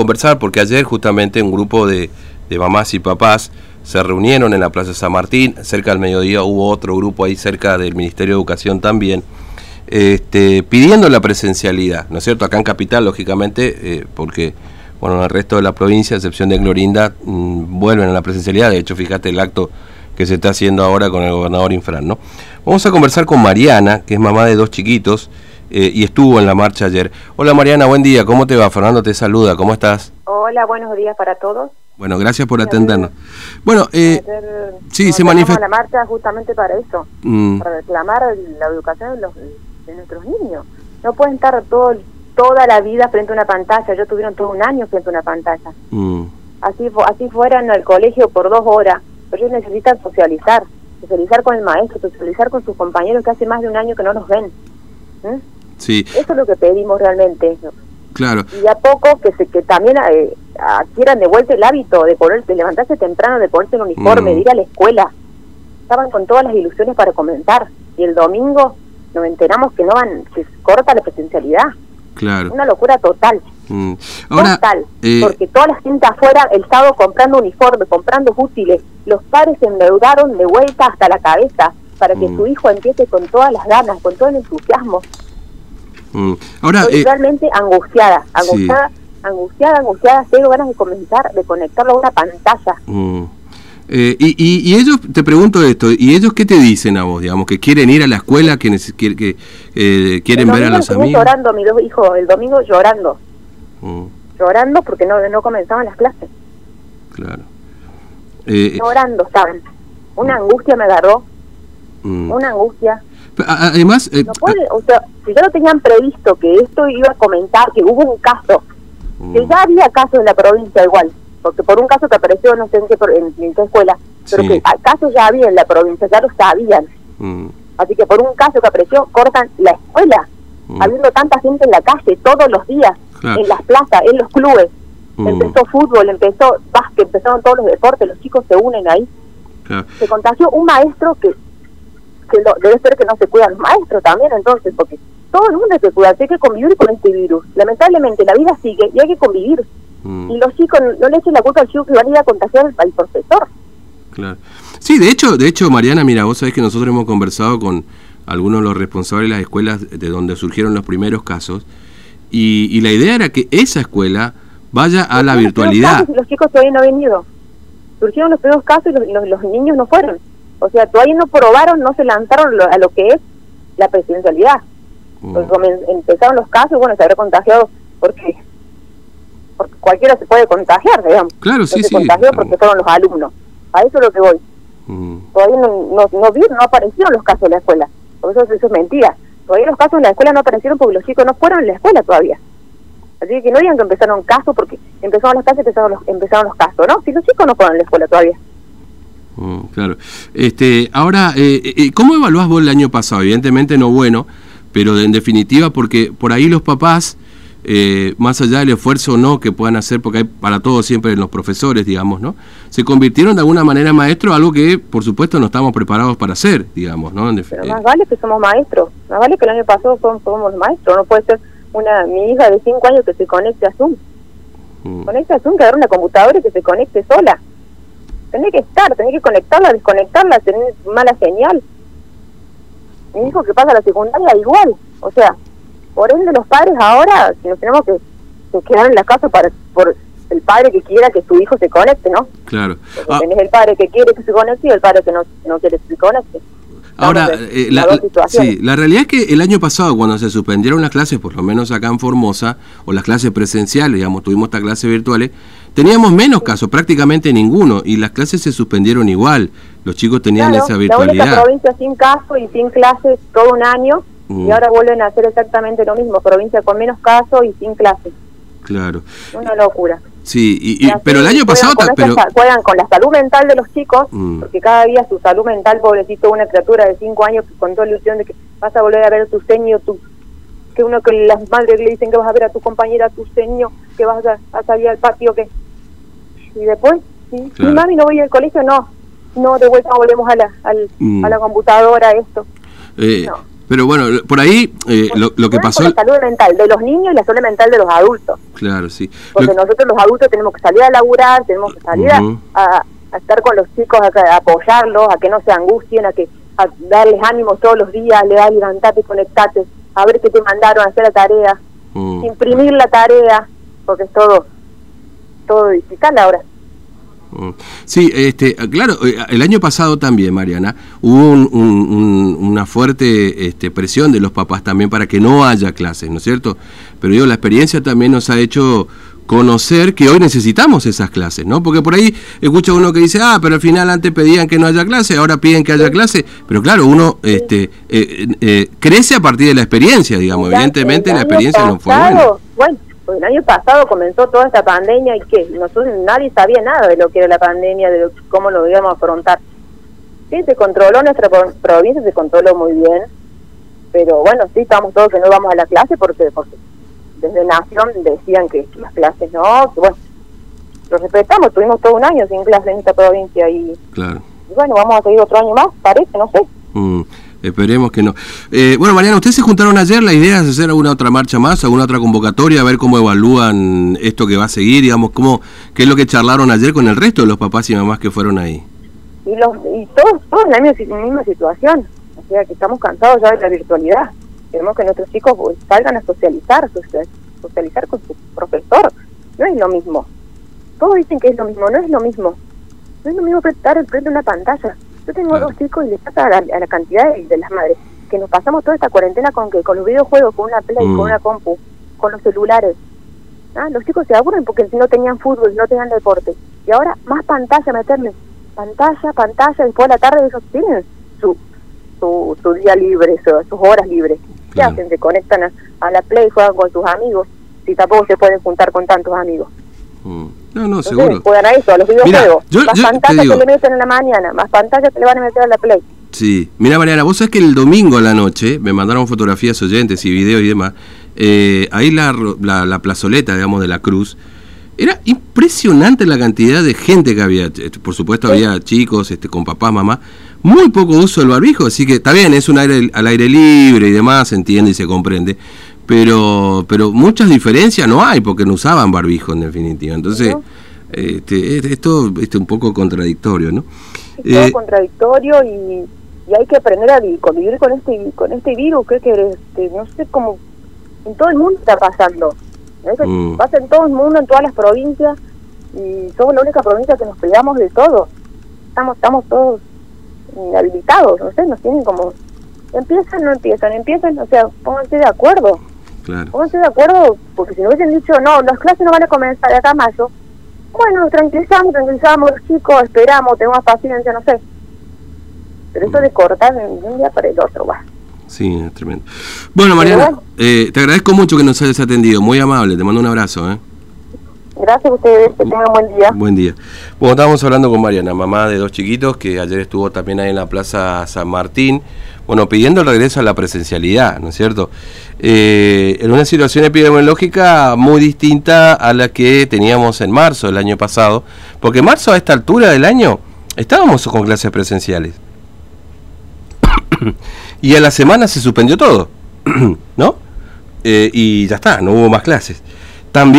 conversar porque ayer justamente un grupo de, mamás y papás se reunieron en la Plaza San Martín, cerca del mediodía hubo otro grupo ahí cerca del Ministerio de Educación también, este, pidiendo la presencialidad, ¿no es cierto? Acá en Capital, lógicamente, eh, porque bueno, en el resto de la provincia, a excepción de Glorinda, mmm, vuelven a la presencialidad, de hecho, fíjate el acto que se está haciendo ahora con el gobernador Infran, ¿no? Vamos a conversar con Mariana, que es mamá de dos chiquitos, eh, y estuvo en la marcha ayer. Hola Mariana, buen día, ¿cómo te va? Fernando te saluda, ¿cómo estás? Hola, buenos días para todos. Bueno, gracias por atendernos. Bueno, eh, Ayer, sí, se a la marcha justamente para eso, Mm, para reclamar la educación de, los, de nuestros niños. No pueden estar todo, toda la vida frente a una pantalla, yo tuvieron todo un año frente a una pantalla. mm, Así, así fueran al colegio por dos horas, pero ellos necesitan socializar, socializar con el maestro, socializar con sus compañeros que hace más de un año que no los ven. ¿Mm? Sí, Eso es lo que pedimos realmente. claro. y a poco que se que también eh, adquieran de vuelta el hábito de ponerse, levantarse temprano, de ponerse el uniforme, Mm. de ir a la escuela. Estaban con todas las ilusiones para comenzar y el domingo nos enteramos que no van, se corta la presencialidad. Claro. Una locura total, Mm. Ahora, total, eh, porque toda la gente afuera, el Estado comprando uniforme, comprando útiles, los padres se endeudaron de vuelta hasta la cabeza para que Mm. su hijo empiece con todas las ganas, con todo el entusiasmo. Mm, ahora, Estoy eh, realmente angustiada, sí. angustiada, angustiada, angustiada, tengo ganas de comenzar, de conectarlo a una pantalla. mm, eh, y, y, y ellos, te pregunto esto, ¿y ellos qué te dicen a vos, digamos, que quieren ir a la escuela, que, neces- que, que, eh, quieren ver a los amigos? llorando, mis dos hijos, el domingo llorando, Mm, llorando porque no, no comenzaban las clases, claro. Eh, llorando estaban. Una angustia me agarró, mm. una angustia. A- Además, eh, No puede, o sea, si ya no tenían previsto que esto iba a comentar, que hubo un caso, que ya había casos en la provincia igual, porque por un caso que apareció no sé en qué, en, en qué escuela, pero Sí. que casos ya había en la provincia, ya lo sabían. mm, Así que por un caso que apareció, cortan la escuela, Mm. habiendo tanta gente en la calle todos los días, Claro. en las plazas, en los clubes. Mm. Empezó fútbol, empezó básquet, empezaron todos los deportes, los chicos se unen ahí. claro. Se contagió un maestro que, que lo- debe ser que no se cuidan los maestros también, entonces, porque todo el mundo hay que cuidarse, hay que convivir con este virus. Lamentablemente la vida sigue y hay que convivir. Mm. Y los chicos no, le echen la culpa al chico que van a ir a contagiar al, al profesor. Claro. Sí, de hecho, de hecho, Mariana, mira, vos sabés que nosotros hemos conversado con algunos de los responsables de las escuelas de donde surgieron los primeros casos y, y la idea era que esa escuela vaya a la virtualidad. los chicos todavía no han venido. Surgieron los primeros casos y los, los- los niños no fueron. O sea, todavía no probaron, no se lanzaron lo- a lo que es la presidencialidad. Mm, Pues empezaron los casos, bueno, se habrá contagiado porque, porque cualquiera se puede contagiar, digamos. Claro, No sí, se sí. contagió porque fueron los alumnos. A eso es lo que voy. Mm, Todavía no, no, no, no aparecieron los casos en la escuela. Por eso, eso es mentira. Todavía los casos en la escuela no aparecieron porque los chicos no fueron a la escuela todavía. Así que no digan que empezaron casos porque empezaron las clases empezaron los, empezaron los casos, ¿no? Si los chicos no fueron a la escuela todavía. Mm, claro. Este, ahora, eh, eh, ¿cómo evaluás vos el año pasado? Evidentemente no bueno, pero en definitiva, porque por ahí los papás, eh, más allá del esfuerzo o no que puedan hacer, porque hay para todos siempre los profesores, digamos, ¿no? Se convirtieron de alguna manera en maestros, algo que por supuesto no estamos preparados para hacer, digamos, ¿no? Pero eh, más vale que somos maestros. Más vale que el año pasado somos, somos maestros. No puede ser una mi hija de 5 años que se conecte a Zoom. mm, Conecte a Zoom, que agarre una computadora y que se conecte sola. Tenés que estar, tenés que conectarla, desconectarla, tener mala señal. Mi hijo que pasa a la secundaria igual. O sea, por ende los padres ahora, si nos tenemos que, que quedar en la casa para por el padre que quiera que su hijo se conecte, ¿no? claro. Ah, tenés el padre que quiere que se conecte y el padre que no, no quiere que se conecte. Ahora, eh, la, sí, la realidad es que el año pasado, cuando se suspendieron las clases, por lo menos acá en Formosa, o las clases presenciales, digamos, tuvimos estas clases virtuales, teníamos menos casos, prácticamente ninguno, y las clases se suspendieron igual. Los chicos tenían Claro, esa La única virtualidad. provincia sin casos y sin clases todo un año Mm. y ahora vuelven a hacer exactamente lo mismo, provincia con menos casos y sin clases. Claro. Una locura. Sí, y, y- pero el año juegan pasado... con ta- esa Pero, sa- juegan con la salud mental de los chicos, Mm. porque cada día su salud mental, pobrecito, una criatura de 5 años con toda la ilusión de que vas a volver a ver tu seño, tu que uno que las madres le dicen que vas a ver a tu compañera, a tu seño, que vas a, a salir al patio, que y después, ¿sí? Claro. ¿Y mami no voy al colegio, no, no, de vuelta volvemos a la, al- Mm. a la computadora, esto. eh, no. Pero bueno, por ahí eh, lo, lo, que pasó... La salud mental de los niños y la salud mental de los adultos. Claro, sí. Porque nosotros los adultos tenemos que salir a laburar, tenemos que salir a, estar con los chicos, a, apoyarlos, a que no se angustien, a que a darles ánimos todos los días, le das levantate, conectate, a ver qué te mandaron a hacer la tarea, imprimir la tarea, porque es todo, todo digital ahora. Sí, este, claro, eh, el año pasado también, Mariana, hubo una fuerte este, presión de los papás también para que no haya clases, ¿no es cierto? Pero yo la experiencia también nos ha hecho conocer que hoy necesitamos esas clases, ¿no? Porque por ahí escucha uno que dice, ah, pero al final antes pedían que no haya clase, ahora piden que haya clase, pero claro, uno este, eh, eh, crece a partir de la experiencia, digamos, evidentemente la experiencia no fue buena. Bueno, el año pasado comenzó toda esta pandemia y que nosotros nadie sabía nada de lo que era la pandemia, de cómo lo íbamos a afrontar. Sí, se controló nuestra provincia, se controló muy bien, pero bueno, sí, estamos todos que no vamos a la clase porque, porque desde Nación decían que las clases no, que bueno, lo respetamos, tuvimos todo un año sin clases en esta provincia y, claro. bueno, vamos a seguir otro año más, parece, no sé. Mm. Esperemos que no. Eh, bueno, Mariana, ustedes se juntaron ayer, la idea es hacer alguna otra marcha más, alguna otra convocatoria, a ver cómo evalúan esto que va a seguir, digamos, cómo, qué es lo que charlaron ayer con el resto de los papás y mamás que fueron ahí. Y, los, y todos, todos en la misma, situación, o sea, que estamos cansados ya de la virtualidad. Queremos que nuestros chicos pues, salgan a socializar, socializar con su profesor. No es lo mismo. Todos dicen que es lo mismo, no es lo mismo. No es lo mismo estar frente a una pantalla yo tengo dos chicos y les pasa a la, cantidad de, las madres que nos pasamos toda esta cuarentena con que con los videojuegos, con una Play, con mm. una compu, con los celulares. ¿Ah? Los chicos se aburren porque no tenían fútbol, no tenían deporte. Y ahora más pantalla meterles. Pantalla, pantalla, después de la tarde ellos tienen su, su, su día libre, sus horas libres. ¿Qué hacen? Se conectan a, la Play, juegan con sus amigos, si tampoco se pueden juntar con tantos amigos. Mm. No, no, seguro. Juegan a eso, a los videojuegos. más pantalla que le meten en la mañana, más pantalla que le van a meter a la Play. Sí, mira Mariana, vos sabés que el domingo a la noche me mandaron fotografías oyentes y videos y demás. Eh, ahí la, la, plazoleta, digamos, de la cruz. Era impresionante la cantidad de gente que había. Este, por supuesto, había chicos este, con papá, mamá. Muy poco uso del barbijo, así que está bien, es un aire al aire libre y demás, se entiende y se comprende pero pero muchas diferencias no hay porque no usaban barbijo en definitiva. Entonces, este, esto es un poco contradictorio, ¿no? Es eh, contradictorio y, hay que aprender a convivir con este con este virus que, que este, no sé cómo en todo el mundo está pasando. Mm. Pasa en todo el mundo, en todas las provincias y somos la única provincia que nos pegamos de todo. Estamos estamos todos inhabilitados, no sé, nos tienen como empiezan, no empiezan, empiezan, o sea, pónganse de acuerdo. Claro. Pónganse de acuerdo, porque si no hubiesen dicho, no, las clases no van a comenzar acá a mayo, bueno, tranquilizamos, tranquilizamos los chicos, esperamos, tenemos paciencia, no sé. Pero eso de cortar de un día para el otro, va. Sí, es tremendo. Bueno, Mariana, eh, te agradezco mucho que nos hayas atendido, muy amable, te mando un abrazo. ¿eh? Gracias a ustedes, que tengan buen día. Buen día. Bueno, estábamos hablando con Mariana, mamá de dos chiquitos, que ayer estuvo también ahí en la Plaza San Martín bueno, pidiendo el regreso a la presencialidad, ¿no es cierto? Eh, en una situación epidemiológica muy distinta a la que teníamos en marzo del año pasado, porque en marzo a esta altura del año estábamos con clases presenciales. y a la semana se suspendió todo, ¿no? Eh, y ya está, no hubo más clases. También